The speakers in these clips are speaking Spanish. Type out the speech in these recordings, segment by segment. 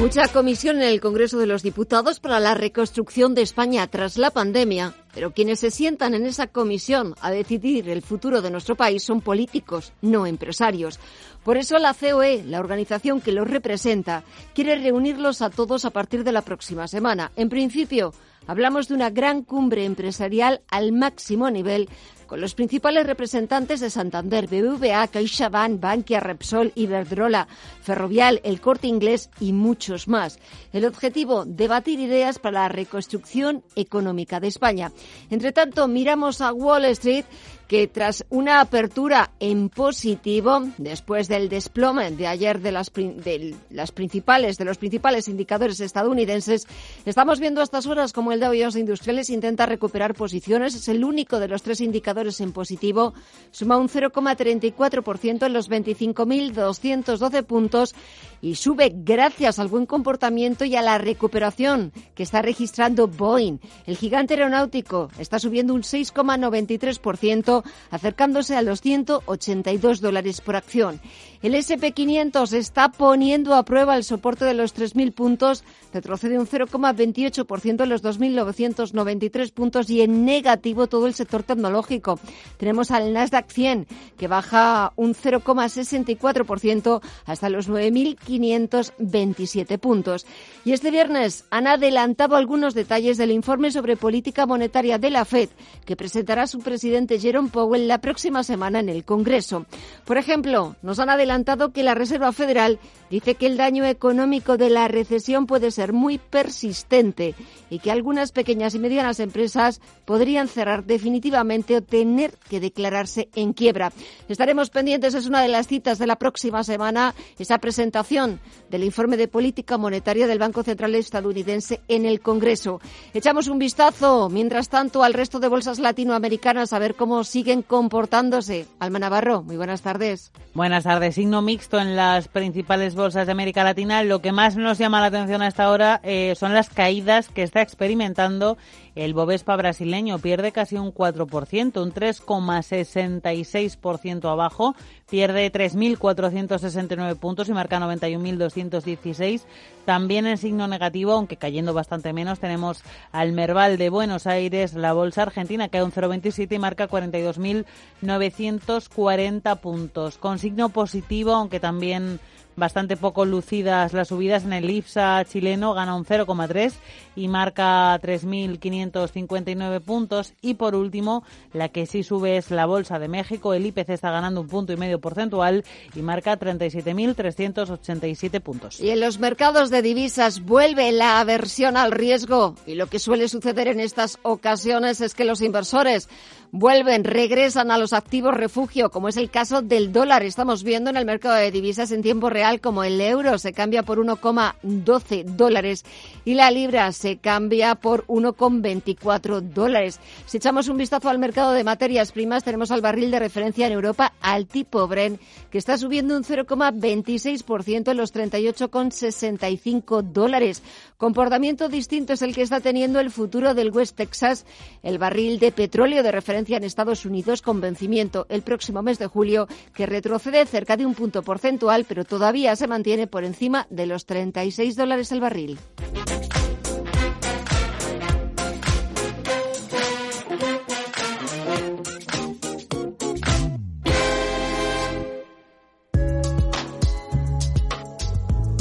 Mucha comisión en el Congreso de los Diputados para la reconstrucción de España tras la pandemia, pero quienes se sientan en esa comisión a decidir el futuro de nuestro país son políticos, no empresarios. Por eso la COE, la organización que los representa, quiere reunirlos a todos a partir de la próxima semana. En principio, hablamos de una gran cumbre empresarial al máximo nivel con los principales representantes de Santander, BBVA, CaixaBank, Bankia, Repsol, Iberdrola, Ferrovial, El Corte Inglés y muchos más. El objetivo, debatir ideas para la reconstrucción económica de España. Entre tanto, miramos a Wall Street que tras una apertura en positivo, después del desplome de ayer de las, de las principales, de los principales indicadores estadounidenses, estamos viendo a estas horas como el Dow Jones Industriales intenta recuperar posiciones. Es el único de los tres indicadores en positivo. Suma un 0,34% en los 25.212 puntos y sube gracias al buen comportamiento y a la recuperación que está registrando Boeing. El gigante aeronáutico está subiendo un 6,93% acercándose a los 182 dólares por acción. El SP500 está poniendo a prueba el soporte de los 3.000 puntos, retrocede un 0,28% en los 2.993 puntos y en negativo todo el sector tecnológico. Tenemos al Nasdaq 100 que baja un 0,64% hasta los 9.527 puntos. Y este viernes han adelantado algunos detalles del informe sobre política monetaria de la Fed que presentará su presidente Jerome Powell la próxima semana en el Congreso. Por ejemplo, nos han adelantado adelantado que la Reserva Federal dice que el daño económico de la recesión puede ser muy persistente y que algunas pequeñas y medianas empresas podrían cerrar definitivamente o tener que declararse en quiebra. Estaremos pendientes, es una de las citas de la próxima semana, esa presentación del informe de política monetaria del Banco Central estadounidense en el Congreso. Echamos un vistazo, mientras tanto, al resto de bolsas latinoamericanas a ver cómo siguen comportándose. Alma Navarro, muy buenas tardes. Buenas tardes signo mixto en las principales bolsas de América Latina. Lo que más nos llama la atención hasta ahora eh, son las caídas que está experimentando el Bovespa brasileño. Pierde casi un 4%, un 3,66% abajo. Pierde 3.469 puntos y marca 91.216. También en signo negativo, aunque cayendo bastante menos, tenemos al Merval de Buenos Aires, la bolsa argentina, hay un 0,27 y marca 42.940 puntos. Con signo positivo, aunque también bastante poco lucidas las subidas en el IPSA chileno, gana un 0,3 y marca 3.559 puntos. Y por último, la que sí sube es la Bolsa de México, el IPC está ganando un punto y medio porcentual y marca 37.387 puntos. Y en los mercados de divisas vuelve la aversión al riesgo y lo que suele suceder en estas ocasiones es que los inversores vuelven, regresan a los activos refugio, como es el caso del dólar. Estamos viendo en el mercado de divisas en tiempo real como el euro se cambia por 1,12 dólares y la libra se cambia por 1,24 dólares. Si echamos un vistazo al mercado de materias primas, tenemos al barril de referencia en Europa al tipo Brent, que está subiendo un 0,26% en los 38,65 dólares. Comportamiento distinto es el que está teniendo el futuro del West Texas, el barril de petróleo de referencia en Estados Unidos con vencimiento el próximo mes de julio, que retrocede cerca de un punto porcentual, pero todavía se mantiene por encima de los 36 dólares el barril.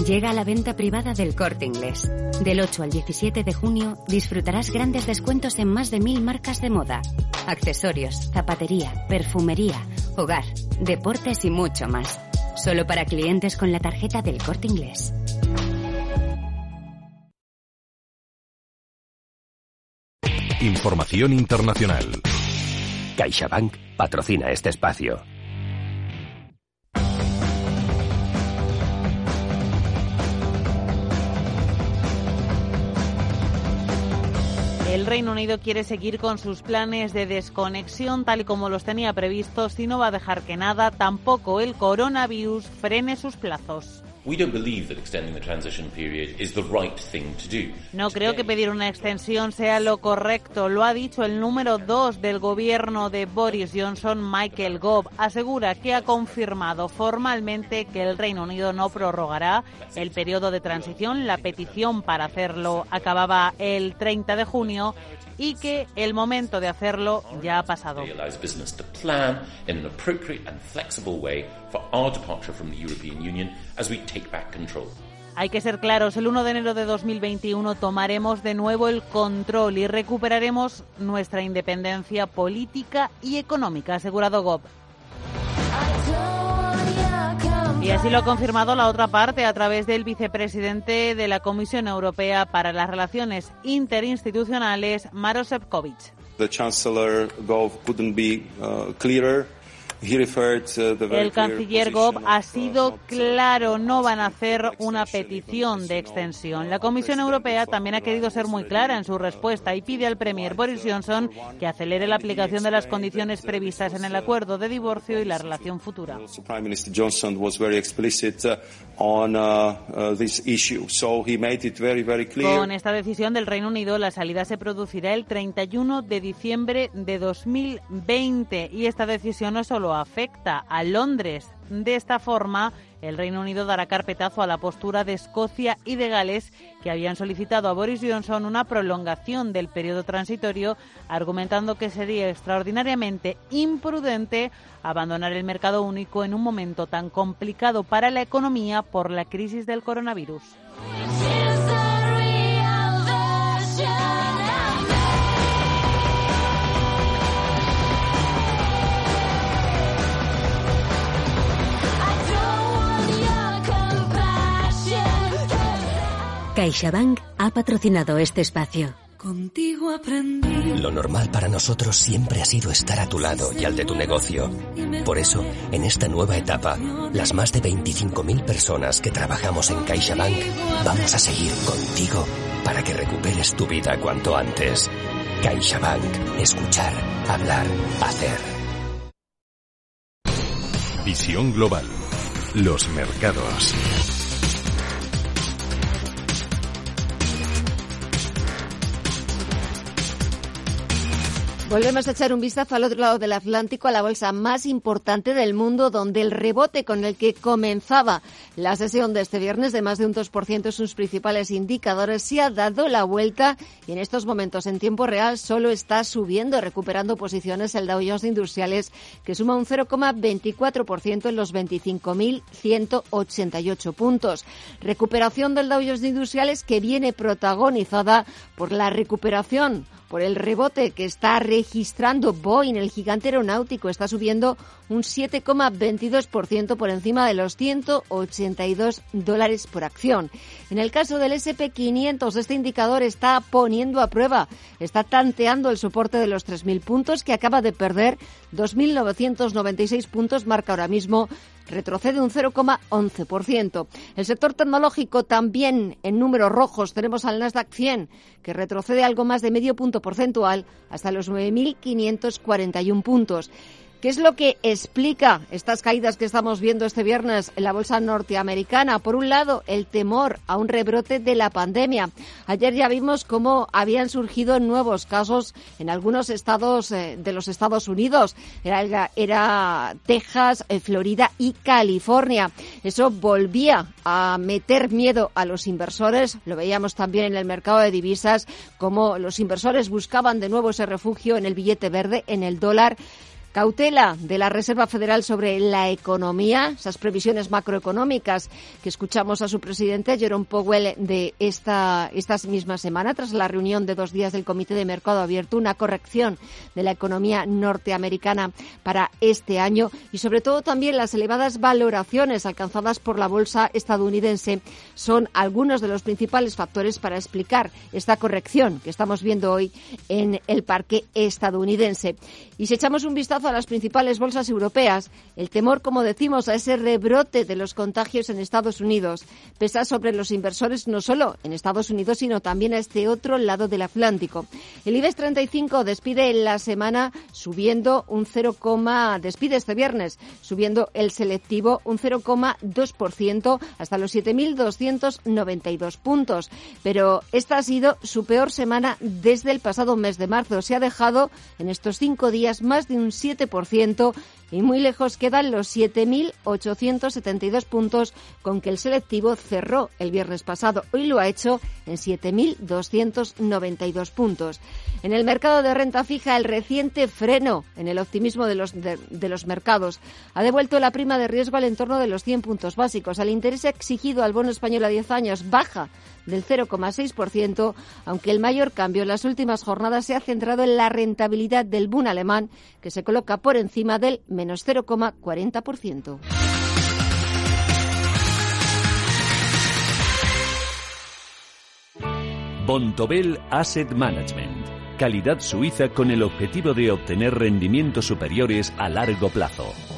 Llega la venta privada del corte inglés. Del 8 al 17 de junio disfrutarás grandes descuentos en más de mil marcas de moda, accesorios, zapatería, perfumería, hogar, deportes y mucho más. Solo para clientes con la tarjeta del corte inglés. Información internacional. CaixaBank patrocina este espacio. El Reino Unido quiere seguir con sus planes de desconexión tal y como los tenía previstos y no va a dejar que nada, tampoco el coronavirus, frene sus plazos. No creo que pedir una extensión sea lo correcto. Lo ha dicho el número dos del gobierno de Boris Johnson, Michael Gove. Asegura que ha confirmado formalmente que el Reino Unido no prorrogará el periodo de transición. La petición para hacerlo acababa el 30 de junio y que el momento de hacerlo ya ha pasado. Hay que ser claros, el 1 de enero de 2021 tomaremos de nuevo el control y recuperaremos nuestra independencia política y económica, ha asegurado Gob. Y así lo ha confirmado la otra parte a través del vicepresidente de la Comisión Europea para las Relaciones Interinstitucionales, Maros Sefcovic. The couldn't be uh, clearer. El canciller Gov ha sido claro, no van a hacer una petición de extensión. La Comisión Europea también ha querido ser muy clara en su respuesta y pide al Premier Boris Johnson que acelere la aplicación de las condiciones previstas en el acuerdo de divorcio y la relación futura. Con esta decisión del Reino Unido, la salida se producirá el 31 de diciembre de 2020 y esta decisión no es afecta a Londres. De esta forma, el Reino Unido dará carpetazo a la postura de Escocia y de Gales, que habían solicitado a Boris Johnson una prolongación del periodo transitorio, argumentando que sería extraordinariamente imprudente abandonar el mercado único en un momento tan complicado para la economía por la crisis del coronavirus. CaixaBank ha patrocinado este espacio. Contigo aprendí. Lo normal para nosotros siempre ha sido estar a tu lado y al de tu negocio. Por eso, en esta nueva etapa, las más de 25.000 personas que trabajamos en CaixaBank vamos a seguir contigo para que recuperes tu vida cuanto antes. CaixaBank. Escuchar, hablar, hacer. Visión global. Los mercados. Volvemos a echar un vistazo al otro lado del Atlántico, a la bolsa más importante del mundo, donde el rebote con el que comenzaba la sesión de este viernes de más de un 2% en sus principales indicadores se ha dado la vuelta y en estos momentos en tiempo real solo está subiendo, recuperando posiciones el Dow Jones Industriales, que suma un 0,24% en los 25.188 puntos. Recuperación del Dow Jones Industriales que viene protagonizada por la recuperación por el rebote que está registrando Boeing, el gigante aeronáutico, está subiendo un 7,22% por encima de los 182 dólares por acción. En el caso del SP500, este indicador está poniendo a prueba, está tanteando el soporte de los 3.000 puntos que acaba de perder 2.996 puntos, marca ahora mismo retrocede un 0,11%. El sector tecnológico también en números rojos tenemos al Nasdaq 100 que retrocede algo más de medio punto porcentual hasta los 9.541 puntos. ¿Qué es lo que explica estas caídas que estamos viendo este viernes en la bolsa norteamericana? Por un lado, el temor a un rebrote de la pandemia. Ayer ya vimos cómo habían surgido nuevos casos en algunos estados eh, de los Estados Unidos. Era, Texas, eh, Florida y California. Eso volvía a meter miedo a los inversores. Lo veíamos también en el mercado de divisas, como los inversores buscaban de nuevo ese refugio en el billete verde, en el dólar. Cautela de la Reserva Federal sobre la economía, esas previsiones macroeconómicas que escuchamos a su presidente Jerome Powell de esta, esta misma semana, tras la reunión de dos días del Comité de Mercado Abierto, una corrección de la economía norteamericana para este año y sobre todo también las elevadas valoraciones alcanzadas por la bolsa estadounidense son algunos de los principales factores para explicar esta corrección que estamos viendo hoy en el parque estadounidense. Y si echamos un vistazo a las principales bolsas europeas. El temor, como decimos, a ese rebrote de los contagios en Estados Unidos pesa sobre los inversores no solo en Estados Unidos, sino también a este otro lado del Atlántico. El IBEX 35 despide en la semana subiendo un 0, despide este viernes subiendo el selectivo un 0,2% hasta los 7.292 puntos. Pero esta ha sido su peor semana desde el pasado mes de marzo. Se ha dejado en estos cinco días más de un 7% 7% y muy lejos quedan los 7.872 puntos con que el selectivo cerró el viernes pasado. Hoy lo ha hecho en 7.292 puntos. En el mercado de renta fija, el reciente freno en el optimismo de los, de, los mercados ha devuelto la prima de riesgo al entorno de los 100 puntos básicos. El interés exigido al bono español a 10 años baja del 0,6%, aunque el mayor cambio en las últimas jornadas se ha centrado en la rentabilidad del Bund alemán, que se coloca por encima del menos 0,40%. Bontobel Asset Management calidad suiza con el objetivo de obtener rendimientos superiores a largo plazo.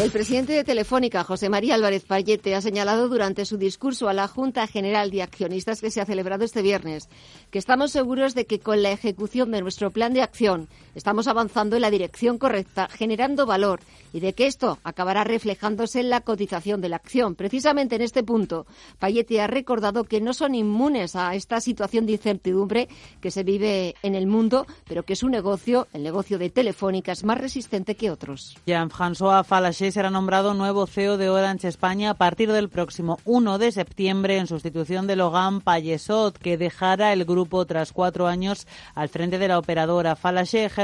El presidente de Telefónica, José María Álvarez Payete, ha señalado durante su discurso a la Junta General de Accionistas que se ha celebrado este viernes que estamos seguros de que con la ejecución de nuestro plan de acción estamos avanzando en la dirección correcta, generando valor y de que esto acabará reflejándose en la cotización de la acción. Precisamente en este punto, Payete ha recordado que no son inmunes a esta situación de incertidumbre que se vive en el mundo, pero que su negocio, el negocio de Telefónica, es más resistente que otros. Jean-François Fallacher será nombrado nuevo CEO de Orange España a partir del próximo 1 de septiembre en sustitución de Logan Payesot, que dejará el grupo tras cuatro años al frente de la operadora.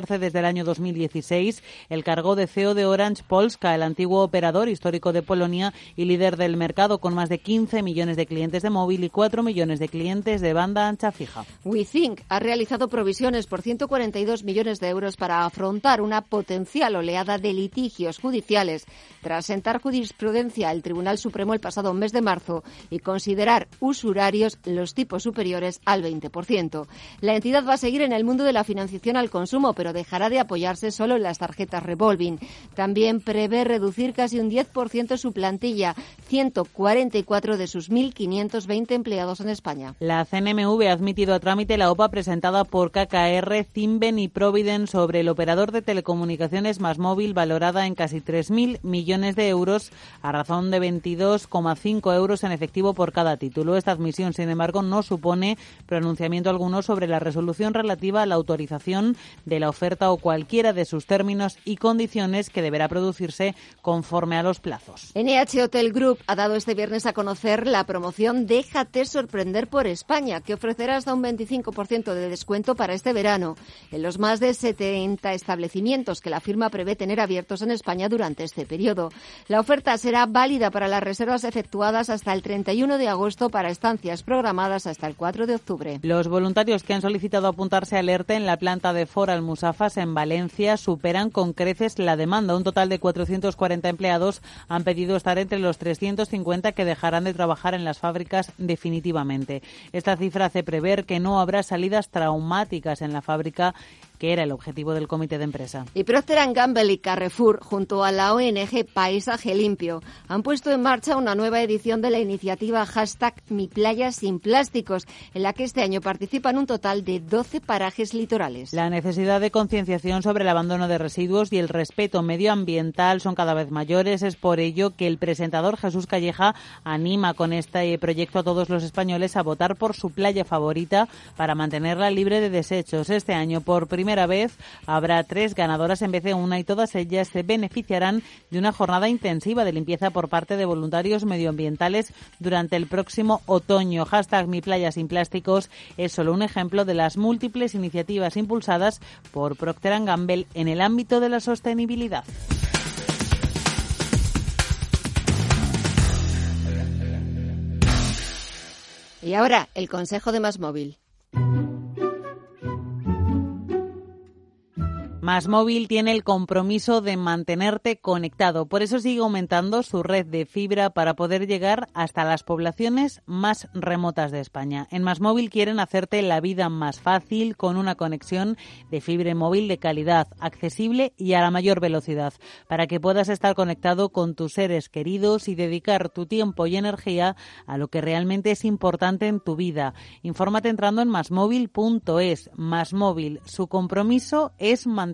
Ejerce desde el año 2016 el cargo de CEO de Orange Polska, el antiguo operador histórico de Polonia y líder del mercado con más de 15 millones de clientes de móvil y 4 millones de clientes de banda ancha fija. WeThink ha realizado provisiones por 142 millones de euros para afrontar una potencial oleada de litigios judiciales tras sentar jurisprudencia el Tribunal Supremo el pasado mes de marzo y considerar usurarios los tipos superiores al 20%. La entidad va a seguir en el mundo de la financiación al consumo, pero dejará de apoyarse solo en las tarjetas revolving. También prevé reducir casi un 10% su plantilla, 144 de sus 1.520 empleados en España. La CNMV ha admitido a trámite la OPA presentada por KKR, Zimben y Providen sobre el operador de telecomunicaciones más móvil valorada en casi 3.000 millones de euros a razón de 22,5 euros en efectivo por cada título. Esta admisión, sin embargo, no supone pronunciamiento alguno sobre la resolución relativa a la autorización de la oferta o cualquiera de sus términos y condiciones que deberá producirse conforme a los plazos. NH Hotel Group ha dado este viernes a conocer la promoción Déjate sorprender por España, que ofrecerá hasta un 25% de descuento para este verano en los más de 70 establecimientos que la firma prevé tener abiertos en España durante este periodo. La oferta será válida para las reservas efectuadas hasta el 31 de agosto para estancias programadas hasta el 4 de octubre. Los voluntarios que han solicitado apuntarse al ERTE en la planta de Foral Musafas en Valencia superan con creces la demanda. Un total de 440 empleados han pedido estar entre los 350 que dejarán de trabajar en las fábricas definitivamente. Esta cifra hace prever que no habrá salidas traumáticas en la fábrica que era el objetivo del comité de empresa. Y Procter Gamble y Carrefour, junto a la ONG Paisaje Limpio, han puesto en marcha una nueva edición de la iniciativa hashtag Mi Playa Sin Plásticos, en la que este año participan un total de 12 parajes litorales. La necesidad de concienciación sobre el abandono de residuos y el respeto medioambiental son cada vez mayores. Es por ello que el presentador Jesús Calleja anima con este proyecto a todos los españoles a votar por su playa favorita para mantenerla libre de desechos. Este año, por primera primera vez habrá tres ganadoras en vez de una y todas ellas se beneficiarán de una jornada intensiva de limpieza por parte de voluntarios medioambientales durante el próximo otoño. Hashtag Mi Playa Sin Plásticos es solo un ejemplo de las múltiples iniciativas impulsadas por Procter Gamble en el ámbito de la sostenibilidad. Y ahora, el consejo de Más Móvil. Más Móvil tiene el compromiso de mantenerte conectado. Por eso sigue aumentando su red de fibra para poder llegar hasta las poblaciones más remotas de España. En Más Móvil quieren hacerte la vida más fácil con una conexión de fibra móvil de calidad, accesible y a la mayor velocidad, para que puedas estar conectado con tus seres queridos y dedicar tu tiempo y energía a lo que realmente es importante en tu vida. Infórmate entrando en masmóvil.es. Más Móvil, su compromiso es mantener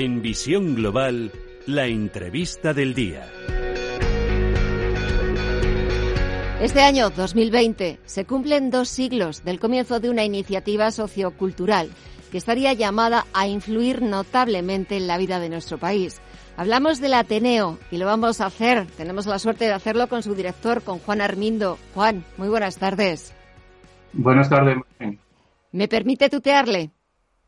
En Visión Global, la entrevista del día. Este año 2020 se cumplen dos siglos del comienzo de una iniciativa sociocultural que estaría llamada a influir notablemente en la vida de nuestro país. Hablamos del Ateneo y lo vamos a hacer. Tenemos la suerte de hacerlo con su director, con Juan Armindo. Juan, muy buenas tardes. Buenas tardes. ¿Me permite tutearle?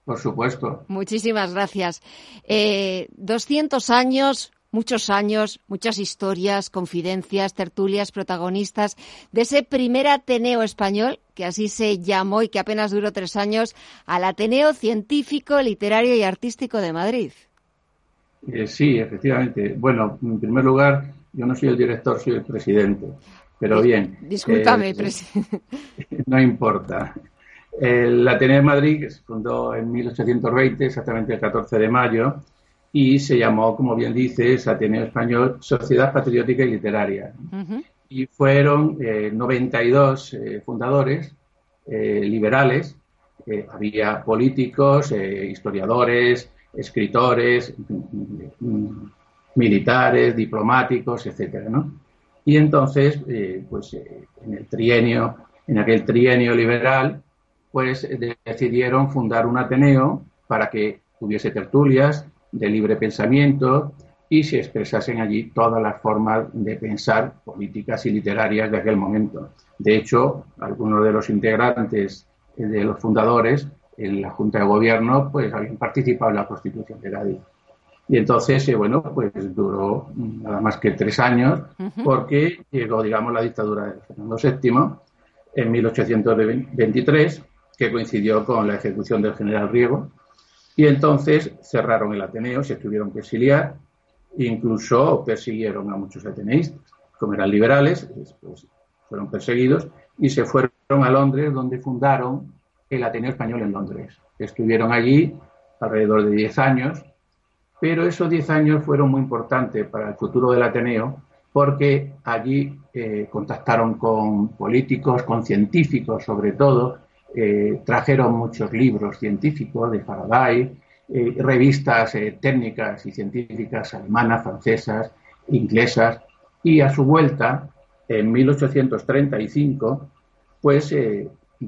Por supuesto. Muchísimas gracias. Eh, 200 años, muchos años, muchas historias, confidencias, tertulias, protagonistas de ese primer Ateneo español, que así se llamó y que apenas duró tres años, al Ateneo Científico, Literario y Artístico de Madrid. Eh, sí, efectivamente. Bueno, en primer lugar, yo no soy el director, soy el presidente. Pero bien. Discúlpame, eh, presidente. No importa. El Ateneo de Madrid se fundó en 1820, exactamente el 14 de mayo, y se llamó, como bien dices, Ateneo Español Sociedad Patriótica y Literaria. Y fueron 92 eh, eh, fundadores eh, liberales. había políticos, historiadores, escritores, militares, diplomáticos, etcétera, Y entonces, pues en el trienio, en aquel trienio liberal, pues decidieron fundar un Ateneo para que hubiese tertulias de libre pensamiento y se expresasen allí todas las formas de pensar políticas y literarias de aquel momento. De hecho, algunos de los integrantes de los fundadores en la Junta de Gobierno pues habían participado en la Constitución de Cádiz. Y entonces, eh, bueno, pues duró nada más que tres años porque llegó, digamos, la dictadura de Fernando VII en 1823 que coincidió con la ejecución del general Riego, y entonces cerraron el Ateneo, se tuvieron que exiliar, incluso persiguieron a muchos ateneístas, como eran liberales, fueron perseguidos y se fueron a Londres, donde fundaron el Ateneo Español en Londres. Estuvieron allí alrededor de 10 años, pero esos 10 años fueron muy importantes para el futuro del Ateneo, porque allí eh, contactaron con políticos, con científicos sobre todo, eh, trajeron muchos libros científicos de Faraday, eh, revistas eh, técnicas y científicas alemanas, francesas, inglesas, y a su vuelta, en 1835, pues,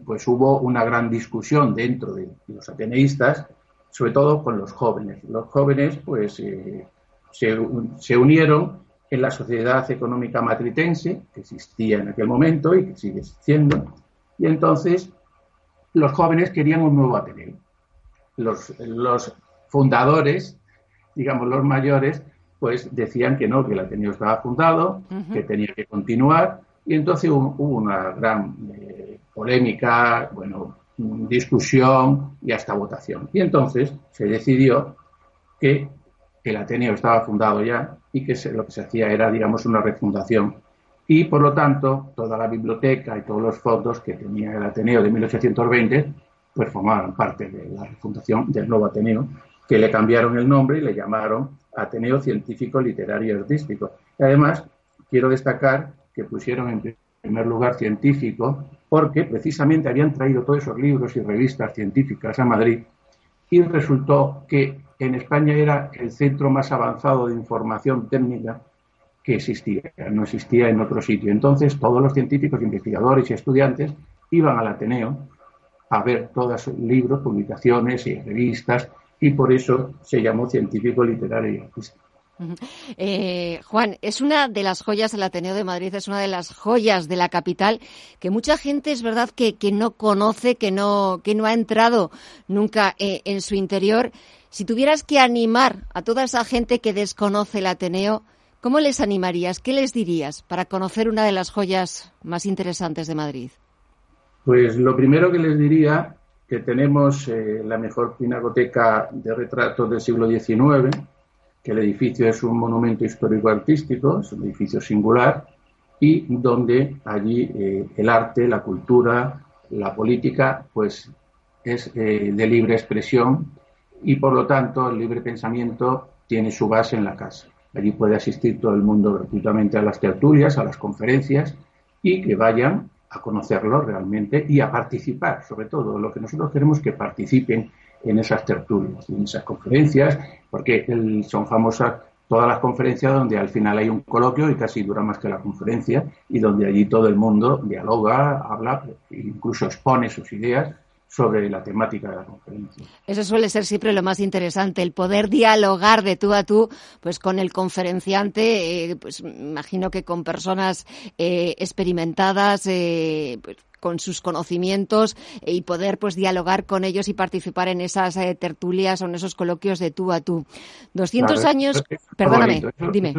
pues hubo una gran discusión dentro de los ateneístas, sobre todo con los jóvenes. Los jóvenes pues se, se unieron en la sociedad económica matritense, que existía en aquel momento y que sigue existiendo, y entonces los jóvenes querían un nuevo Ateneo. Los, los fundadores, digamos los mayores, pues decían que no, que el Ateneo estaba fundado, que tenía que continuar, y entonces hubo, una gran eh, polémica, bueno, discusión y hasta votación. Y entonces se decidió que el Ateneo estaba fundado ya y que lo que se hacía era, digamos, una refundación y por lo tanto toda la biblioteca y todos los fondos que tenía el Ateneo de 1820 pues formaban parte de la fundación del nuevo Ateneo, que le cambiaron el nombre y le llamaron Ateneo Científico, Literario y Artístico. Y además, quiero destacar que pusieron en primer lugar científico porque precisamente habían traído todos esos libros y revistas científicas a Madrid y resultó que en España era el centro más avanzado de información técnica que existía, no existía en otro sitio. Entonces todos los científicos, investigadores y estudiantes iban al Ateneo a ver todos libros, publicaciones y revistas y por eso se llamó científico literario y artístico. Eh, Juan, es una de las joyas del Ateneo de Madrid, es una de las joyas de la capital que mucha gente es verdad que, no conoce, que no, que no ha entrado nunca eh, en su interior. Si tuvieras que animar a toda esa gente que desconoce el Ateneo, ¿cómo les animarías? ¿Qué les dirías para conocer una de las joyas más interesantes de Madrid? Pues lo primero que les diría que tenemos eh, la mejor pinacoteca de retratos del siglo XIX, que el edificio es un monumento histórico-artístico, es un edificio singular, y donde allí eh, el arte, la cultura, la política, pues es eh, de libre expresión y por lo tanto el libre pensamiento tiene su base en la casa. Allí puede asistir todo el mundo gratuitamente a las tertulias, a las conferencias y que vayan a conocerlo realmente y a participar, sobre todo. Lo que nosotros queremos que participen en esas tertulias, en esas conferencias, porque son famosas todas las conferencias donde al final hay un coloquio y casi dura más que la conferencia y donde allí todo el mundo dialoga, habla, incluso expone sus ideas sobre la temática de la conferencia. Eso suele ser siempre lo más interesante, el poder dialogar de tú a tú, pues con el conferenciante, eh, pues imagino que con personas eh, experimentadas, eh, pues, con sus conocimientos y poder pues dialogar con ellos y participar en esas tertulias o en esos coloquios de tú a tú. 200 años, perdóname, dime.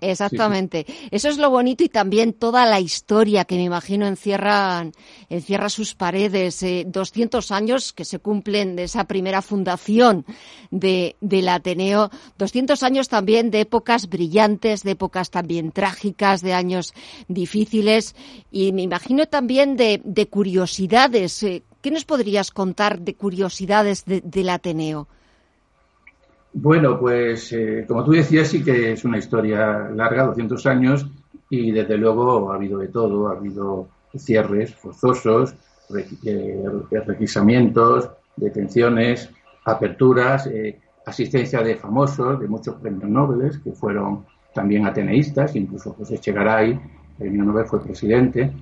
Exactamente. Eso es lo bonito y también toda la historia que me imagino encierra, encierra sus paredes. Eh, 200 años que se cumplen de esa primera fundación de, del Ateneo. 200 años también de épocas brillantes, de épocas también trágicas, de años difíciles. Y me imagino también de, de curiosidades. Eh, ¿Qué nos podrías contar de curiosidades del Ateneo? Bueno, pues eh, como tú decías, sí que es una historia larga, 200 años, y desde luego ha habido de todo, ha habido cierres forzosos, eh, requisamientos, detenciones, aperturas, asistencia de famosos, de muchos premios Nobel, que fueron también ateneístas, incluso José Chegaray, premio Nobel fue presidente.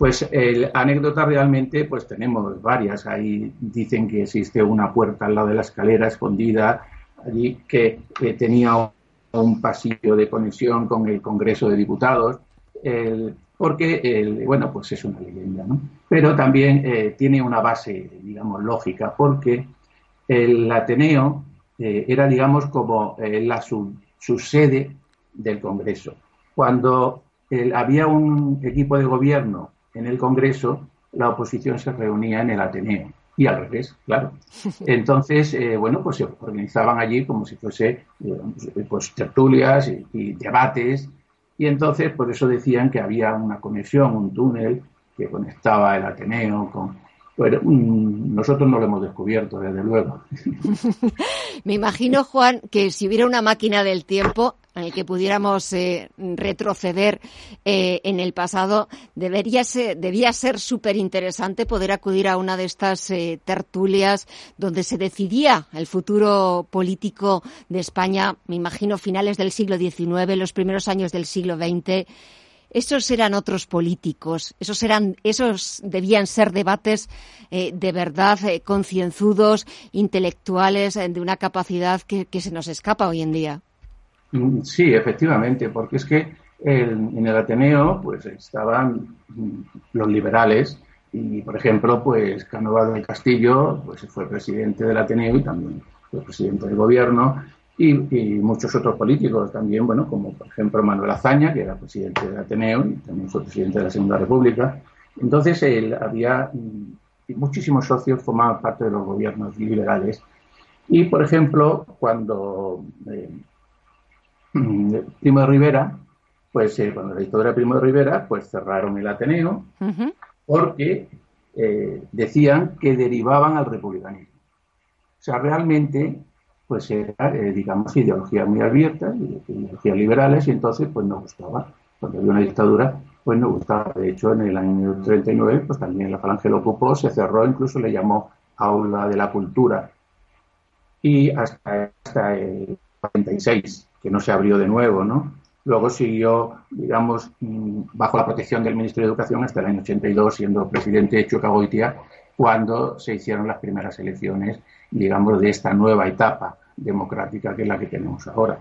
Pues el, anécdota realmente, pues tenemos varias. Ahí dicen que existe una puerta al lado de la escalera escondida allí que, tenía un pasillo de conexión con el Congreso de Diputados, porque, el, bueno, pues es una leyenda, ¿no? Pero también eh, tiene una base, digamos, lógica, porque el Ateneo eh, era, digamos, como eh, la su, sede del Congreso. Cuando había un equipo de gobierno en el Congreso, la oposición se reunía en el Ateneo y al revés, claro. Entonces, eh, bueno, pues se organizaban allí como si fuese pues, tertulias y, debates, y entonces por eso decían que había una conexión, un túnel que conectaba el Ateneo con, pero mm, nosotros no lo hemos descubierto, desde luego. Me imagino, Juan, que si hubiera una máquina del tiempo en el que pudiéramos eh, retroceder eh, en el pasado, debería ser, debía ser súper interesante poder acudir a una de estas eh, tertulias donde se decidía el futuro político de España, me imagino finales del siglo XIX, los primeros años del siglo XX esos eran otros políticos, esos eran, esos debían ser debates eh, de verdad eh, concienzudos, intelectuales, eh, de una capacidad que, se nos escapa hoy en día. Mm, sí, efectivamente, porque es que en el Ateneo pues estaban mm, los liberales y, por ejemplo, pues Cánovas del Castillo pues fue presidente del Ateneo y también fue presidente del gobierno y, muchos otros políticos también, bueno, como por ejemplo Manuel Azaña, que era presidente del Ateneo y también fue presidente de la Segunda República. Entonces él había mm, muchísimos socios formaban parte de los gobiernos liberales. Y por ejemplo, cuando eh, Primo de Rivera pues eh, cuando la dictadura de Primo de Rivera, pues cerraron el Ateneo porque eh, decían que derivaban al republicanismo. O sea, realmente, pues era, eh, digamos, ideologías muy abiertas, ideologías liberales, y entonces, pues no gustaba. Cuando había una dictadura, pues no gustaba. De hecho, en el año 39, pues también la Falange lo ocupó, se cerró, incluso le llamó Aula de la Cultura. Y hasta, hasta el 46, que no se abrió de nuevo, ¿no? Luego siguió, digamos, bajo la protección del Ministerio de Educación hasta el año 82, siendo presidente Chucagoitia, cuando se hicieron las primeras elecciones, digamos, de esta nueva etapa democrática que es la que tenemos ahora.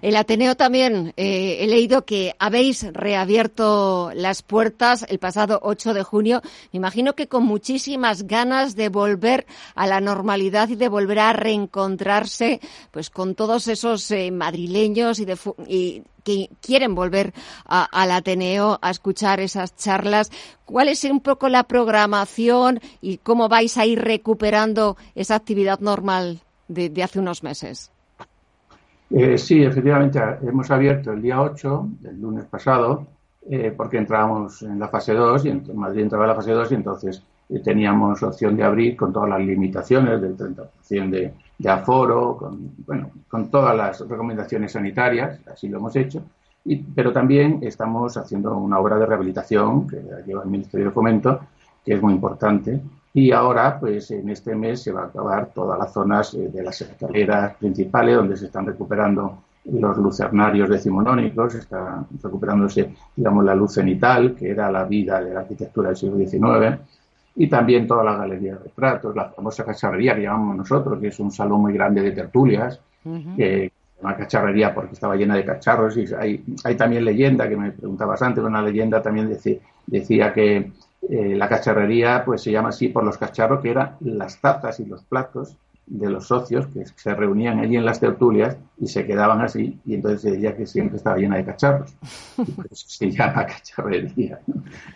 El Ateneo también, eh, he leído que habéis reabierto las puertas el pasado 8 de junio. Me imagino que con muchísimas ganas de volver a la normalidad y de volver a reencontrarse pues con todos esos eh, madrileños y, que quieren volver al Ateneo a escuchar esas charlas. ¿Cuál es un poco la programación y cómo vais a ir recuperando esa actividad normal de hace unos meses? Eh, sí, efectivamente, hemos abierto el día 8, el lunes pasado, eh, porque entrábamos en la fase 2 y en Madrid entraba en la fase 2 y entonces eh, teníamos opción de abrir con todas las limitaciones del 30% de, de aforo, con, bueno, con todas las recomendaciones sanitarias, así lo hemos hecho. Y, pero también estamos haciendo una obra de rehabilitación que lleva el Ministerio de Fomento, que es muy importante, y ahora, pues en este mes se va a acabar todas las zonas eh, de las escaleras principales donde se están recuperando los lucernarios decimonónicos, está recuperándose, digamos, la luz cenital, que era la vida de la arquitectura del siglo XIX, y también toda la galería de retratos, la famosa cacharrería que llamamos nosotros, que es un salón muy grande de tertulias, que una cacharrería porque estaba llena de cacharros, y hay, hay también leyenda, que me preguntabas antes, una leyenda también decía que eh, la cacharrería pues se llama así por los cacharros que eran las tazas y los platos de los socios que se reunían allí en las tertulias y se quedaban así y entonces se decía que siempre estaba llena de cacharros. por se llama cacharrería.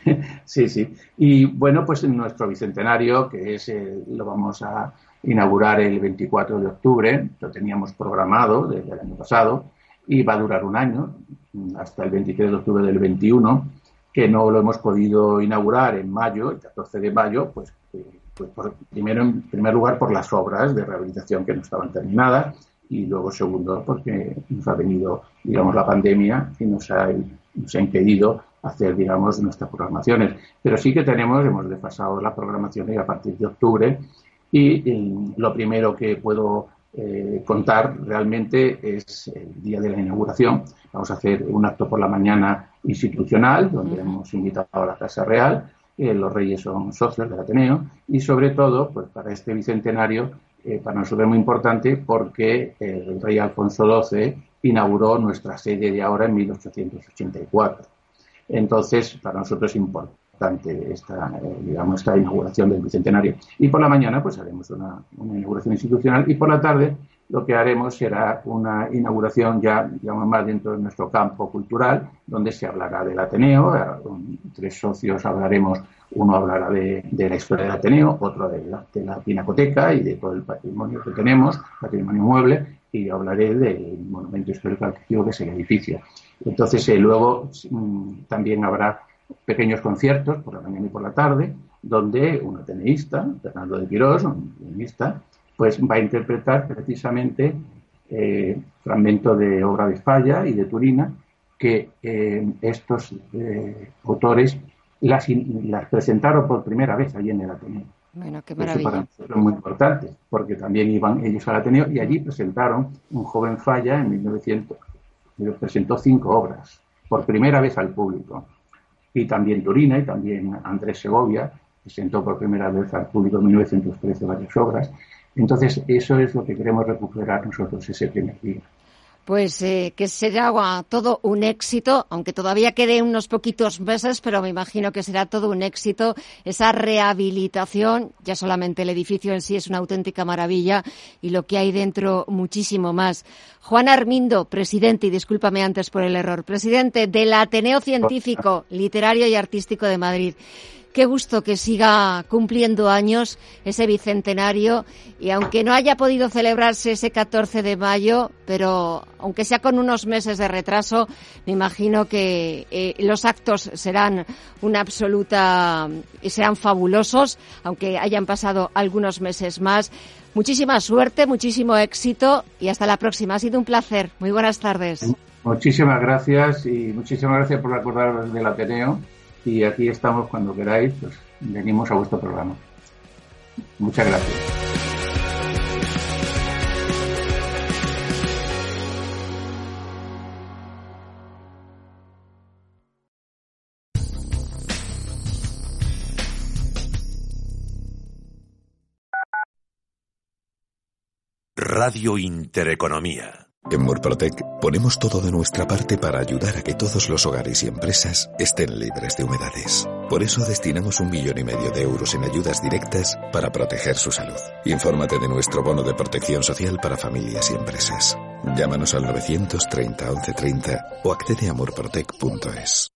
sí, sí. Y bueno, pues en nuestro bicentenario, que es lo vamos a inaugurar el 24 de octubre, lo teníamos programado desde el año pasado y va a durar un año, hasta el 23 de octubre del 21 que no lo hemos podido inaugurar en mayo, el 14 de mayo, pues, eh, pues primero, en primer lugar, por las obras de rehabilitación que no estaban terminadas y luego, segundo, porque nos ha venido, digamos, la pandemia y nos ha, nos ha impedido hacer, digamos, nuestras programaciones. Pero sí que tenemos, hemos desfasado las programaciones a partir de octubre y, lo primero que puedo eh, contar realmente es el día de la inauguración. Vamos a hacer un acto por la mañana institucional, donde hemos invitado a la Casa Real, eh, los reyes son socios del Ateneo, y sobre todo, pues para este bicentenario, eh, para nosotros es muy importante porque el rey Alfonso XII inauguró nuestra sede de ahora en 1884. Entonces, para nosotros es importante esta, eh, digamos, esta inauguración del bicentenario. Y por la mañana, pues haremos una, una inauguración institucional y por la tarde lo que haremos será una inauguración ya, digamos, más dentro de nuestro campo cultural, donde se hablará del Ateneo, eh, tres socios hablaremos, uno hablará de, la historia del Ateneo, otro de la, pinacoteca y de todo el patrimonio que tenemos, patrimonio mueble, y hablaré del monumento histórico arquitectónico que es el edificio. Entonces, eh, luego mm, también habrá pequeños conciertos por la mañana y por la tarde, donde un ateneísta, Fernando de Quirós, un ateneísta, pues va a interpretar precisamente eh, fragmentos de obra de Falla y de Turina que eh, estos eh, autores las, presentaron por primera vez allí en el Ateneo. Bueno, qué maravilla. Eso para es muy importante, porque también iban ellos al Ateneo y allí presentaron un joven Falla en 1900, presentó cinco obras por primera vez al público. Y también Turina y también Andrés Segovia presentó por primera vez al público en 1913 varias obras. Entonces, eso es lo que queremos recuperar nosotros ese primer día. Pues eh, que será todo un éxito, aunque todavía quede unos poquitos meses, pero me imagino que será todo un éxito esa rehabilitación. Ya solamente el edificio en sí es una auténtica maravilla y lo que hay dentro muchísimo más. Juan Armindo, presidente, y discúlpame antes por el error, presidente del Ateneo Científico, Literario y Artístico de Madrid. Qué gusto que siga cumpliendo años ese bicentenario y aunque no haya podido celebrarse ese 14 de mayo, pero aunque sea con unos meses de retraso, me imagino que eh, los actos serán una absoluta y serán fabulosos, aunque hayan pasado algunos meses más. Muchísima suerte, muchísimo éxito y hasta la próxima. Ha sido un placer. Muy buenas tardes. Muchísimas gracias y muchísimas gracias por acordaros del Ateneo y aquí estamos cuando queráis, pues venimos a vuestro programa. Muchas gracias. Radio Intereconomía. En Murprotec ponemos todo de nuestra parte para ayudar a que todos los hogares y empresas estén libres de humedades. Por eso destinamos un millón y medio de euros en ayudas directas para proteger su salud. Infórmate de nuestro bono de protección social para familias y empresas. Llámanos al 930 1130 o accede a murprotec.es.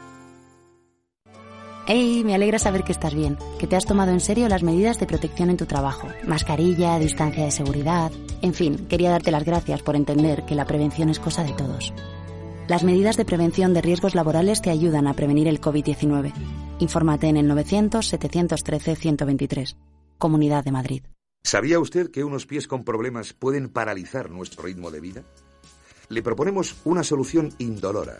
Hey, me alegra saber que estás bien, que te has tomado en serio las medidas de protección en tu trabajo. Mascarilla, distancia de seguridad. En fin, quería darte las gracias por entender que la prevención es cosa de todos. Las medidas de prevención de riesgos laborales te ayudan a prevenir el COVID-19. Infórmate en el 900-713-123. Comunidad de Madrid. ¿Sabía usted que unos pies con problemas pueden paralizar nuestro ritmo de vida? Le proponemos una solución indolora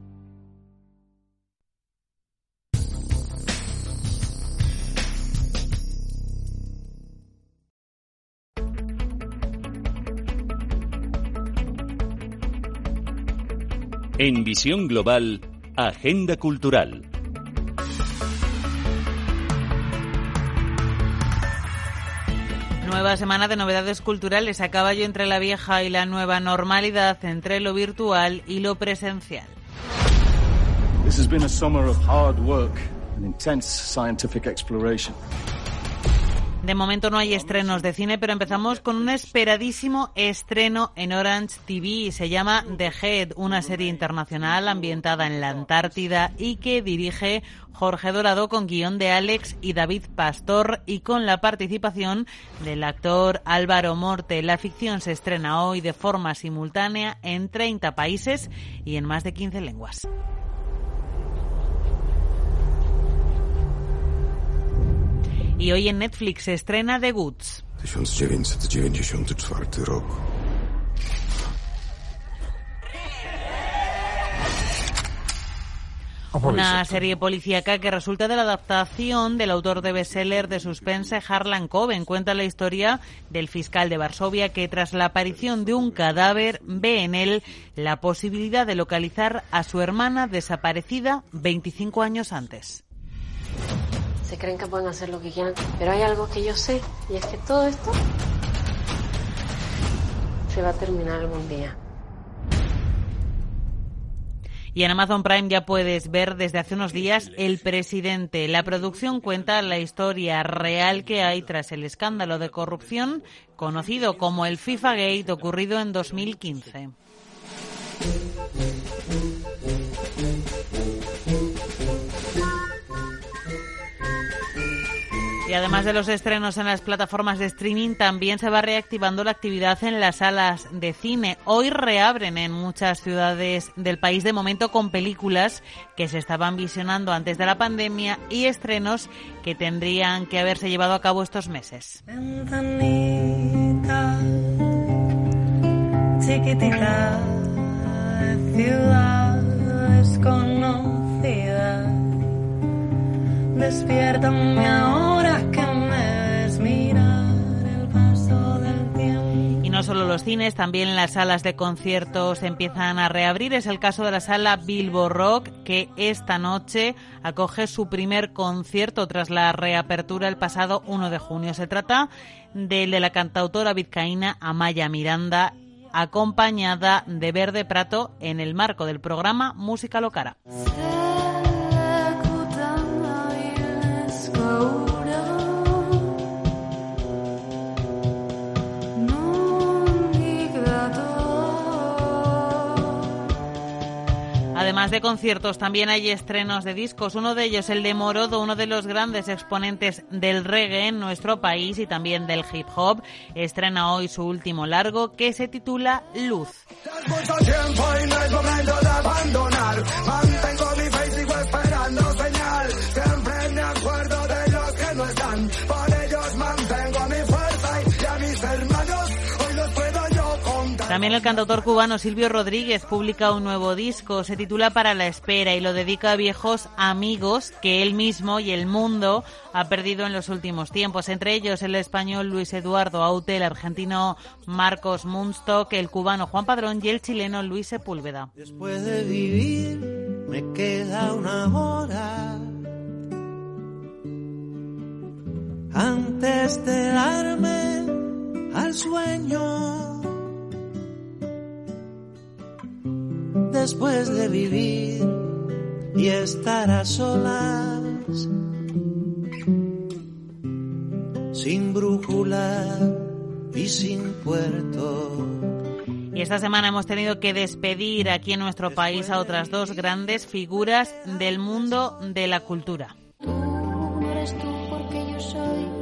En Visión Global, Agenda Cultural. Nueva semana de novedades culturales a caballo entre la vieja y la nueva normalidad, entre lo virtual y lo presencial. This has been a summer of hard work and intense scientific exploration. De momento no hay estrenos de cine, pero empezamos con un esperadísimo estreno en Orange TV. Se llama The Head, una serie internacional ambientada en la Antártida y que dirige Jorge Dorado con guion de Alex y David Pastor y con la participación del actor Álvaro Morte. La ficción se estrena hoy de forma simultánea en 30 países y en más de 15 lenguas. Y hoy en Netflix se estrena The Goods. Una serie policíaca que resulta de la adaptación del autor de bestseller de suspense Harlan Coben. Cuenta la historia del fiscal de Varsovia que tras la aparición de un cadáver ve en él la posibilidad de localizar a su hermana desaparecida 25 años antes se creen que pueden hacer lo que quieran, pero hay algo que yo sé y es que todo esto se va a terminar algún día. Y en Amazon Prime ya puedes ver desde hace unos días El Presidente. La producción cuenta la historia real que hay tras el escándalo de corrupción conocido como el FIFA Gate ocurrido en 2015. Y además de los estrenos en las plataformas de streaming, también se va reactivando la actividad en las salas de cine. Hoy reabren en muchas ciudades del país de momento con películas que se estaban visionando antes de la pandemia y estrenos que tendrían que haberse llevado a cabo estos meses. Despiértame ahora que me ves mirar el paso del tiempo. Y no solo los cines, también las salas de conciertos empiezan a reabrir. Es el caso de la sala Bilbo Rock, que esta noche acoge su primer concierto tras la reapertura el pasado 1 de junio. Se trata del de la cantautora vizcaína Amaya Miranda acompañada de Verde Prato en el marco del programa Música Locara. Además de conciertos, también hay estrenos de discos. Uno de ellos, el de Morodo, uno de los grandes exponentes del reggae en nuestro país y también del hip hop. Estrena hoy su último largo que se titula Luz. También el cantautor cubano Silvio Rodríguez publica un nuevo disco, se titula Para la espera y lo dedica a viejos amigos que él mismo y el mundo ha perdido en los últimos tiempos, entre ellos el español Luis Eduardo Aute, el argentino Marcos Munstock, el cubano Juan Padrón y el chileno Luis Sepúlveda. Antes de darme al sueño. Después de vivir y estar a solas, sin brújula y sin puerto. Y esta semana hemos tenido que despedir aquí en nuestro país a otras dos grandes figuras del mundo de la cultura. Tú no eres tú porque yo soy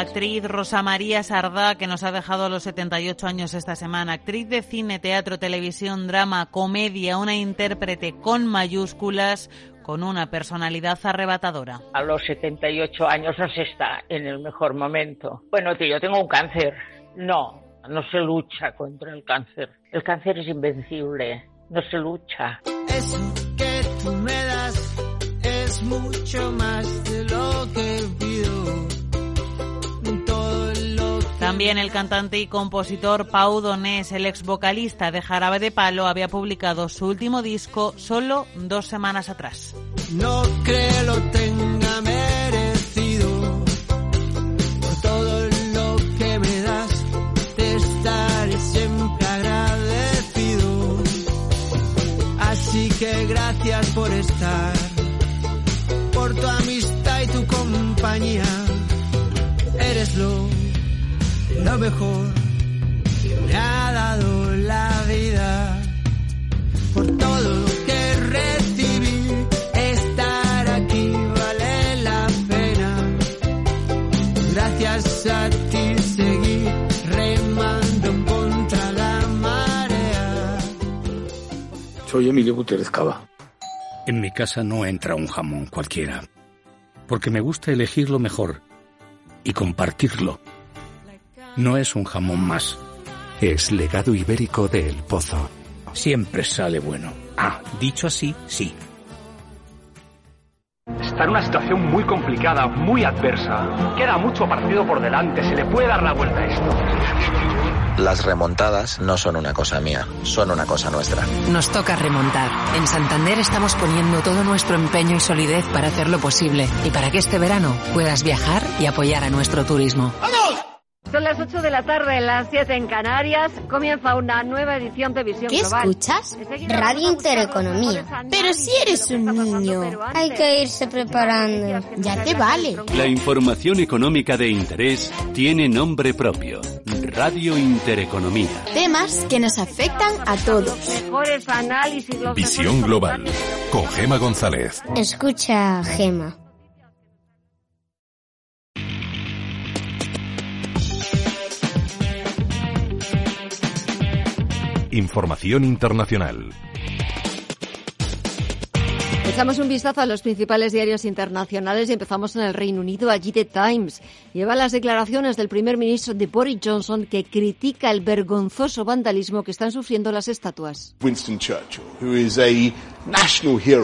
La actriz Rosa María Sardá, que nos ha dejado a los 78 años esta semana, actriz de cine, teatro, televisión, drama, comedia, una intérprete con mayúsculas, con una personalidad arrebatadora. A los 78 años no se está en el mejor momento. Bueno, tío, yo tengo un cáncer. No, no se lucha contra el cáncer. El cáncer es invencible. No se lucha. Eso que tú me das es mucho más de lo que También el cantante y compositor Pau Donés, el ex vocalista de Jarabe de Palo, había publicado su último disco solo dos semanas atrás. no creo lo tenga merecido. Por todo lo que me das, te estaré siempre agradecido. Así que gracias por estar, por tu amistad y tu compañía. Eres lo, lo mejor que me ha dado la vida. Por todo lo que recibí, estar aquí vale la pena. Gracias a ti seguí remando contra la marea. Soy Emilio Gutiérrez Cava. En mi casa no entra un jamón cualquiera, porque me gusta elegir lo mejor y compartirlo. No es un jamón más. Es legado ibérico de El Pozo. Siempre sale bueno. Ah, dicho así, sí. Está en una situación muy complicada, muy adversa. Queda mucho partido por delante, se le puede dar la vuelta a esto. Las remontadas no son una cosa mía, son una cosa nuestra. Nos toca remontar. En Santander estamos poniendo todo nuestro empeño y solidez para hacerlo posible y para que este verano puedas viajar y apoyar a nuestro turismo. Son las 8 de la tarde, las 7 en Canarias. Comienza una nueva edición de Visión ¿Qué Global. escuchas? Radio Intereconomía. Pero si eres un niño, hay que irse preparando. Ya te vale. La información económica de interés tiene nombre propio. Radio Intereconomía. Temas que nos afectan a todos. Mejores análisis, Visión Global. Con Gema González. Escucha, Gema. Información internacional. Echamos un vistazo a los principales diarios internacionales y empezamos en el Reino Unido. Allí The Times lleva las declaraciones del primer ministro de Boris Johnson que critica el vergonzoso vandalismo que están sufriendo las estatuas. Winston Churchill, who is a.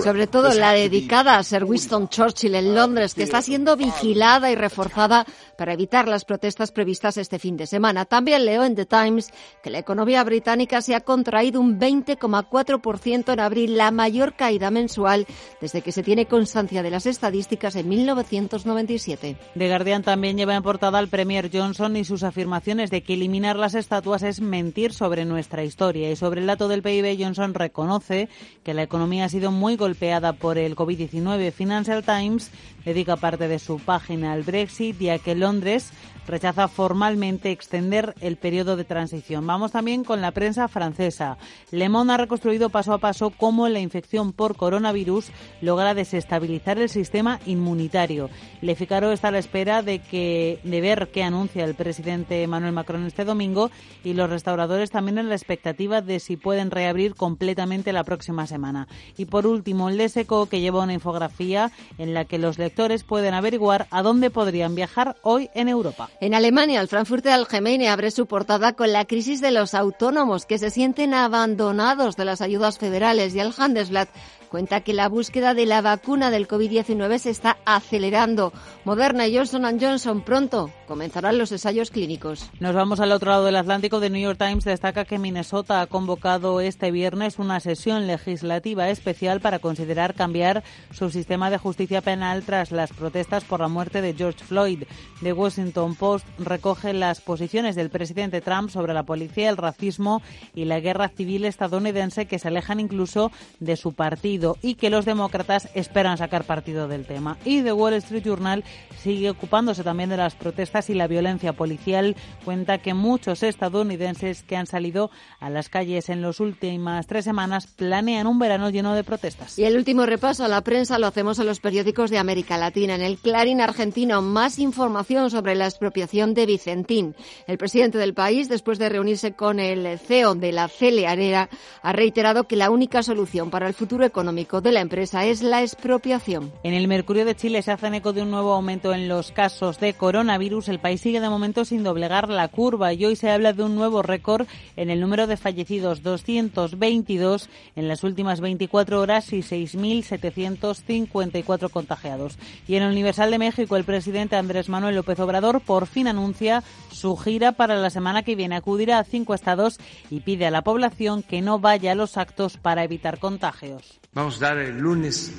Sobre todo la dedicada a Sir Winston Churchill en Londres, que está siendo vigilada y reforzada para evitar las protestas previstas este fin de semana. También leo en The Times que la economía británica se ha contraído un 20,4% en abril, la mayor caída mensual desde que se tiene constancia de las estadísticas en 1997. The Guardian también lleva en portada al Premier Johnson y sus afirmaciones de que eliminar las estatuas es mentir sobre nuestra historia. Y sobre el dato del PIB, Johnson reconoce que la economía ha sido muy golpeada por el COVID-19. Financial Times dedica parte de su página al Brexit y a que Londres rechaza formalmente extender el periodo de transición. Vamos también con la prensa francesa. Le Monde ha reconstruido paso a paso cómo la infección por coronavirus logra desestabilizar el sistema inmunitario. Le Figaro está a la espera de que de ver qué anuncia el presidente Emmanuel Macron este domingo y los restauradores también en la expectativa de si pueden reabrir completamente la próxima semana. Y por último, el Leseco que lleva una infografía en la que los lectores pueden averiguar a dónde podrían viajar hoy en Europa. En Alemania, el Frankfurter Allgemeine abre su portada con la crisis de los autónomos que se sienten abandonados de las ayudas federales y el Handelsblatt cuenta que la búsqueda de la vacuna del COVID-19 se está acelerando. Moderna y Johnson Johnson pronto comenzarán los ensayos clínicos. Nos vamos al otro lado del Atlántico. The New York Times destaca que Minnesota ha convocado este viernes una sesión legislativa especial para considerar cambiar su sistema de justicia penal tras las protestas por la muerte de George Floyd. The Washington Post recoge las posiciones del presidente Trump sobre la policía, el racismo y la guerra civil estadounidense que se alejan incluso de su partido y que los demócratas esperan sacar partido del tema. Y The Wall Street Journal sigue ocupándose también de las protestas y la violencia policial. Cuenta que muchos estadounidenses que han salido a las calles en las últimas tres semanas planean un verano lleno de protestas. Y el último repaso a la prensa lo hacemos en los periódicos de América Latina. En el Clarín argentino, más información sobre la expropiación de Vicentín. El presidente del país, después de reunirse con el CEO de la Celearera, ha reiterado que la única solución para el futuro económico de la empresa es la expropiación. En el Mercurio de Chile se hacen eco de un nuevo aumento en los casos de coronavirus. El país sigue de momento sin doblegar la curva y hoy se habla de un nuevo récord en el número de fallecidos, 222 en las últimas 24 horas y 6.754 contagiados. Y en el Universal de México, el presidente Andrés Manuel López Obrador por fin anuncia su gira para la semana que viene. Acudirá a cinco estados y pide a la población que no vaya a los actos para evitar contagios. Vamos a estar el lunes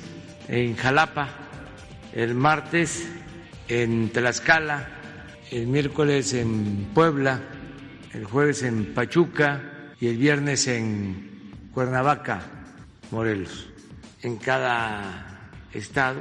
en Jalapa, el martes en Tlaxcala, el miércoles en Puebla, el jueves en Pachuca y el viernes en Cuernavaca, Morelos. En cada estado,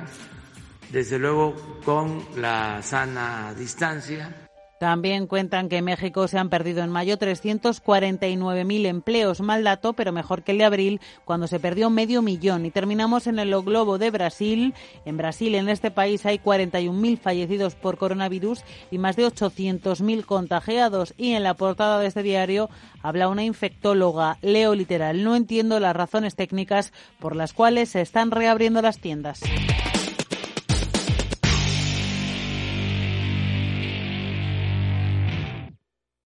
desde luego con la sana distancia también cuentan que en México se han perdido en mayo 349.000 empleos. Mal dato, pero mejor que el de abril, cuando se perdió medio millón. Y terminamos en el globo de Brasil. En Brasil, en este país, hay 41.000 fallecidos por coronavirus y más de 800.000 contagiados. Y en la portada de este diario habla una infectóloga. Leo literal. No entiendo las razones técnicas por las cuales se están reabriendo las tiendas.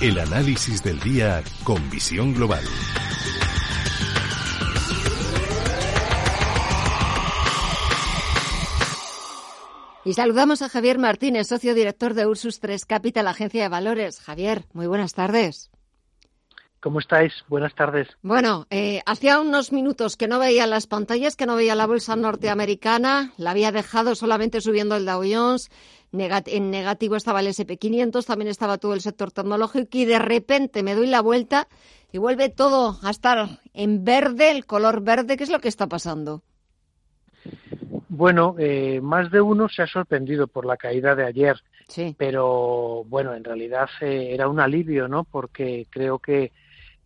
El análisis del día con visión global. Y saludamos a Javier Martínez, socio director de Ursus 3 Capital, agencia de valores. Javier, muy buenas tardes. ¿Cómo estáis? Buenas tardes. Bueno, eh, hacía unos minutos que no veía las pantallas, que no veía la bolsa norteamericana, la había dejado solamente subiendo el Dow Jones, en negativo estaba el SP500, también estaba todo el sector tecnológico y de repente me doy la vuelta y vuelve todo a estar en verde, el color verde. ¿Qué es lo que está pasando? Bueno, eh, más de uno se ha sorprendido por la caída de ayer, pero bueno, en realidad eh, era un alivio, ¿no? Porque creo que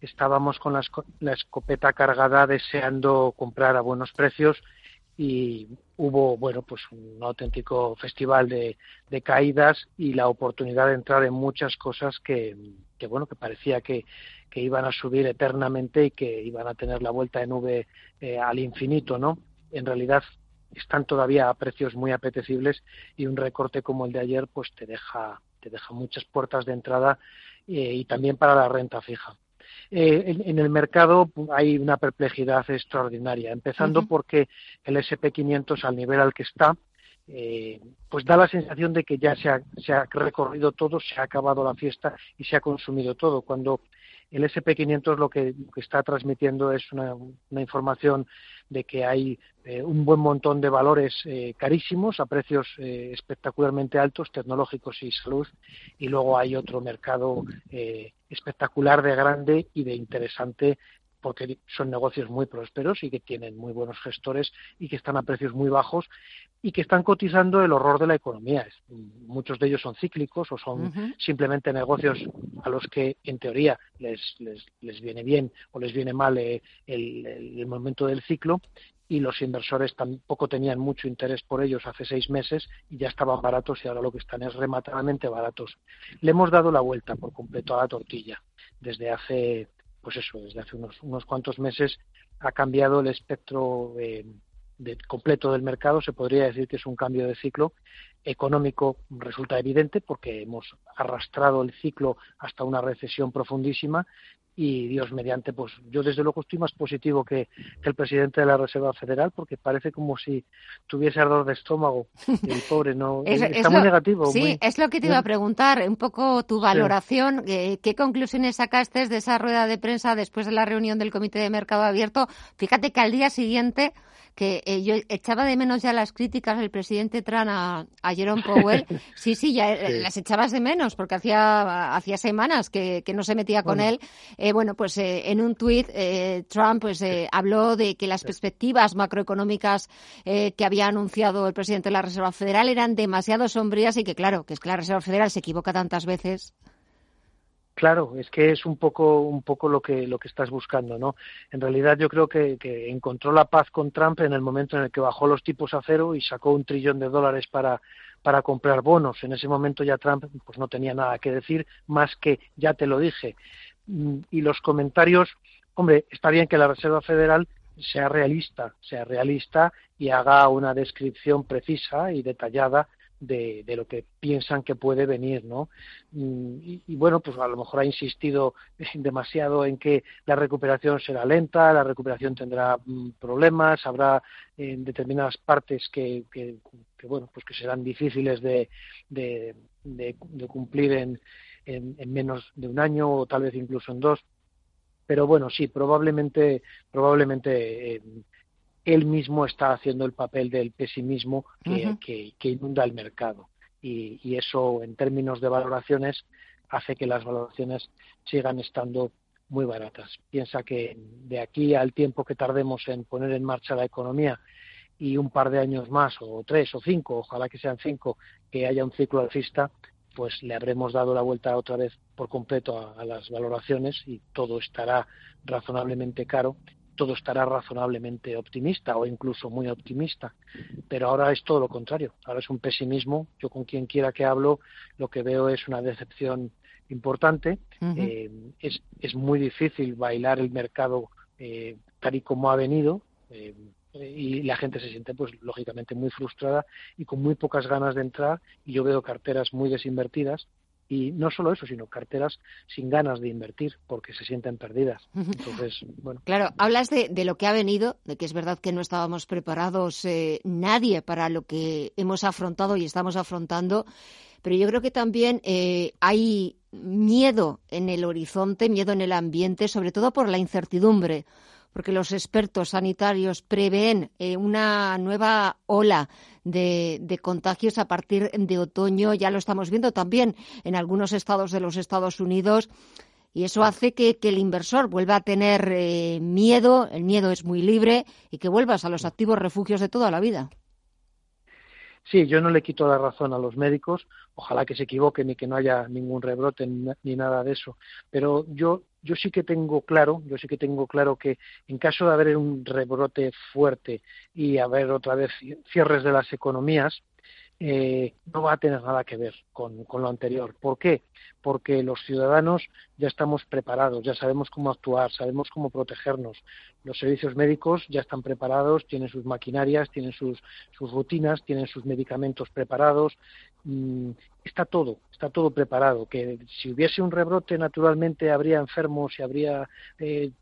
estábamos con la, escopeta cargada deseando comprar a buenos precios y hubo, bueno, pues un auténtico festival de, caídas y la oportunidad de entrar en muchas cosas que, bueno, que parecía que, iban a subir eternamente y que iban a tener la vuelta en V eh, al infinito, ¿no? En realidad están todavía a precios muy apetecibles y un recorte como el de ayer pues te deja te deja muchas puertas de entrada eh, y también para la renta fija. Eh, en, el mercado hay una perplejidad extraordinaria, empezando porque el SP500 al nivel al que está, eh, pues da la sensación de que ya se ha, se ha, recorrido todo, se ha acabado la fiesta y se ha consumido todo, cuando el SP500 lo que, está transmitiendo es una, información de que hay eh, un buen montón de valores eh, carísimos a precios eh, espectacularmente altos, tecnológicos y salud, y luego hay otro mercado espectacular de grande y de interesante porque son negocios muy prósperos y que tienen muy buenos gestores y que están a precios muy bajos y que están cotizando el horror de la economía. Muchos de ellos son cíclicos o son simplemente negocios a los que, en teoría, les, les, viene bien o les viene mal eh, el, el momento del ciclo y los inversores tampoco tenían mucho interés por ellos hace seis meses y ya estaban baratos y ahora lo que están es rematadamente baratos. Le hemos dado la vuelta por completo a la tortilla desde hace pues eso, desde hace unos, unos cuantos meses ha cambiado el espectro eh, de, completo del mercado. Se podría decir que es un cambio de ciclo económico resulta evidente porque hemos arrastrado el ciclo hasta una recesión profundísima y Dios mediante, pues yo desde luego estoy más positivo que, el presidente de la Reserva Federal porque parece como si tuviese ardor de estómago. El pobre no está muy negativo. Sí, es lo que te iba a preguntar, un poco tu valoración, eh, ¿qué conclusiones sacaste de esa rueda de prensa después de la reunión del Comité de Mercado Abierto? Fíjate que al día siguiente que eh, yo echaba de menos ya las críticas del presidente Trump a, Jerome Powell. Sí, sí, ya eh, las echabas de menos porque hacía, hacía semanas que, no se metía con él. Eh, bueno, pues en un tuit Trump pues habló de que las perspectivas macroeconómicas que había anunciado el presidente de la Reserva Federal eran demasiado sombrías y que claro, que es que la Reserva Federal se equivoca tantas veces. Claro, es que es un poco, un poco lo que lo que estás buscando, ¿no? En realidad yo creo que, encontró la paz con Trump en el momento en el que bajó los tipos a cero y sacó un trillón de dólares para para comprar bonos. En ese momento ya Trump pues no tenía nada que decir más que ya te lo dije. Mm, y los comentarios, hombre, está bien que la Reserva Federal sea realista, sea realista y haga una descripción precisa y detallada de, lo que piensan que puede venir, ¿no? Mm, y, bueno, pues a lo mejor ha insistido demasiado en que la recuperación será lenta, la recuperación tendrá mm, problemas, habrá en determinadas partes que, que, bueno, pues que serán difíciles de, de, cumplir en, en, menos de un año o tal vez incluso en dos. Pero bueno, sí, probablemente, probablemente eh, él mismo está haciendo el papel del pesimismo que, inunda el mercado. Y, eso, en términos de valoraciones, hace que las valoraciones sigan estando muy baratas. Piensa que de aquí al tiempo que tardemos en poner en marcha la economía y un par de años más, o tres o cinco, ojalá que sean cinco, que haya un ciclo alcista, pues le habremos dado la vuelta otra vez por completo a las valoraciones y todo estará razonablemente caro todo estará razonablemente optimista o incluso muy optimista. Pero ahora es todo lo contrario. Ahora es un pesimismo. Yo con quien quiera que hablo, lo que veo es una decepción importante. Eh, es, es muy difícil bailar el mercado eh, tal y como ha venido. Eh, y la gente se siente pues lógicamente muy frustrada y con muy pocas ganas de entrar y yo veo carteras muy desinvertidas y no solo eso, sino carteras sin ganas de invertir porque se sienten perdidas. Entonces, bueno. Claro, hablas de, de lo que ha venido, de que es verdad que no estábamos preparados eh, nadie para lo que hemos afrontado y estamos afrontando, pero yo creo que también eh, hay miedo en el horizonte, miedo en el ambiente, sobre todo por la incertidumbre porque los expertos sanitarios prevén eh, una nueva ola de, contagios a partir de otoño. Ya lo estamos viendo también en algunos estados de los Estados Unidos. Y eso hace que, el inversor vuelva a tener eh, miedo, el miedo es muy libre, y que vuelvas a los activos refugios de toda la vida. Sí, yo no le quito la razón a los médicos, ojalá que se equivoquen y que no haya ningún rebrote ni nada de eso, pero yo yo sí que tengo claro, yo sí que tengo claro que en caso de haber un rebrote fuerte y haber otra vez cierres de las economías, eh, no va a tener nada que ver con, lo anterior. ¿Por qué? Porque los ciudadanos ya estamos preparados, ya sabemos cómo actuar, sabemos cómo protegernos. Los servicios médicos ya están preparados, tienen sus maquinarias, tienen sus, sus rutinas, tienen sus medicamentos preparados. Mm, está todo, está todo preparado. Que si hubiese un rebrote, naturalmente habría enfermos y habría eh,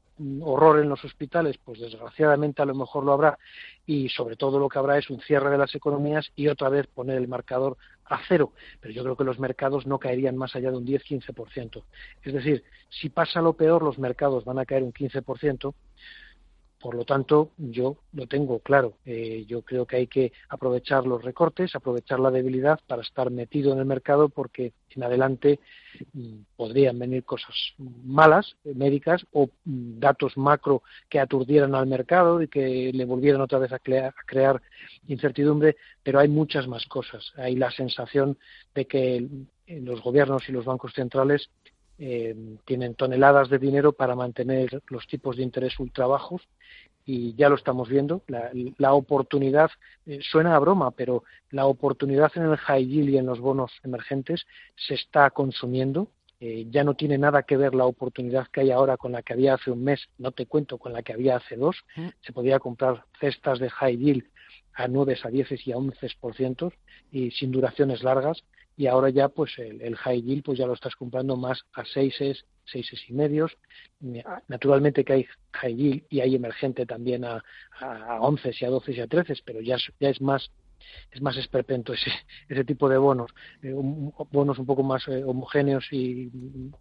horror en los hospitales, pues desgraciadamente a lo mejor lo habrá y sobre todo lo que habrá es un cierre de las economías y otra vez poner el marcador a cero. Pero yo creo que los mercados no caerían más allá de un 10-15%. Es decir, si pasa lo peor, los mercados van a caer un 15%, por lo tanto, yo lo tengo claro. Eh, yo creo que hay que aprovechar los recortes, aprovechar la debilidad para estar metido en el mercado porque en adelante mm, podrían venir cosas malas, eh, médicas, o mm, datos macro que aturdieran al mercado y que le volvieran otra vez a, a crear incertidumbre, pero hay muchas más cosas. Hay la sensación de que los gobiernos y los bancos centrales eh, tienen toneladas de dinero para mantener los tipos de interés ultra bajos y ya lo estamos viendo. La, oportunidad, eh, suena a broma, pero la oportunidad en el high yield y en los bonos emergentes se está consumiendo. Eh, ya no tiene nada que ver la oportunidad que hay ahora con la que había hace un mes, no te cuento con la que había hace dos. Mm. Se podía comprar cestas de high yield a 9, a 10 y a 11% y sin duraciones largas y ahora ya pues el, high yield pues ya lo estás comprando más a seises, seises y medios. Naturalmente que hay high yield y hay emergente también a, a, once y a doce y a trece, pero ya, ya es más es más esperpento ese, ese tipo de bonos, eh, bonos un poco más eh, homogéneos y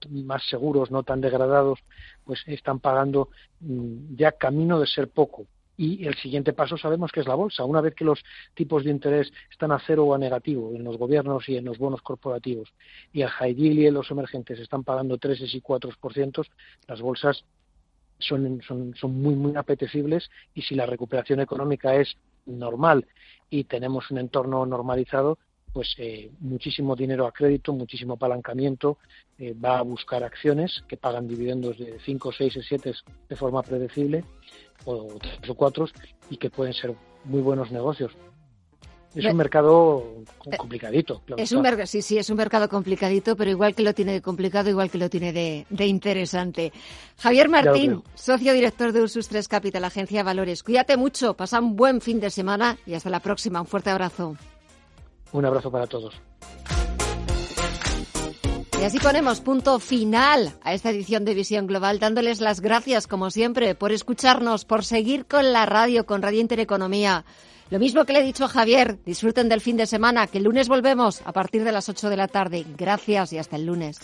más seguros, no tan degradados, pues están pagando mm, ya camino de ser poco, y el siguiente paso sabemos que es la bolsa. Una vez que los tipos de interés están a cero o a negativo en los gobiernos y en los bonos corporativos y el high yield y los emergentes están pagando 3 y 4%, las bolsas son, son, son muy, muy apetecibles y si la recuperación económica es normal y tenemos un entorno normalizado, pues eh, muchísimo dinero a crédito, muchísimo apalancamiento, eh, va a buscar acciones que pagan dividendos de 5, 6 y 7 de forma predecible o tres o cuatro y que pueden ser muy buenos negocios. Es un mercado eh, complicadito. es un sí, sí, es un mercado complicadito, pero igual que lo tiene de complicado, igual que lo tiene de, de interesante. Javier Martín, socio director de Ursus 3 Capital, Agencia de Valores. Cuídate mucho, pasa un buen fin de semana y hasta la próxima. Un fuerte abrazo. Un abrazo para todos. Y así ponemos punto final a esta edición de Visión Global, dándoles las gracias, como siempre, por escucharnos, por seguir con la radio, con Radio Intereconomía. Lo mismo que le he dicho a Javier, disfruten del fin de semana, que el lunes volvemos a partir de las 8 de la tarde. Gracias y hasta el lunes.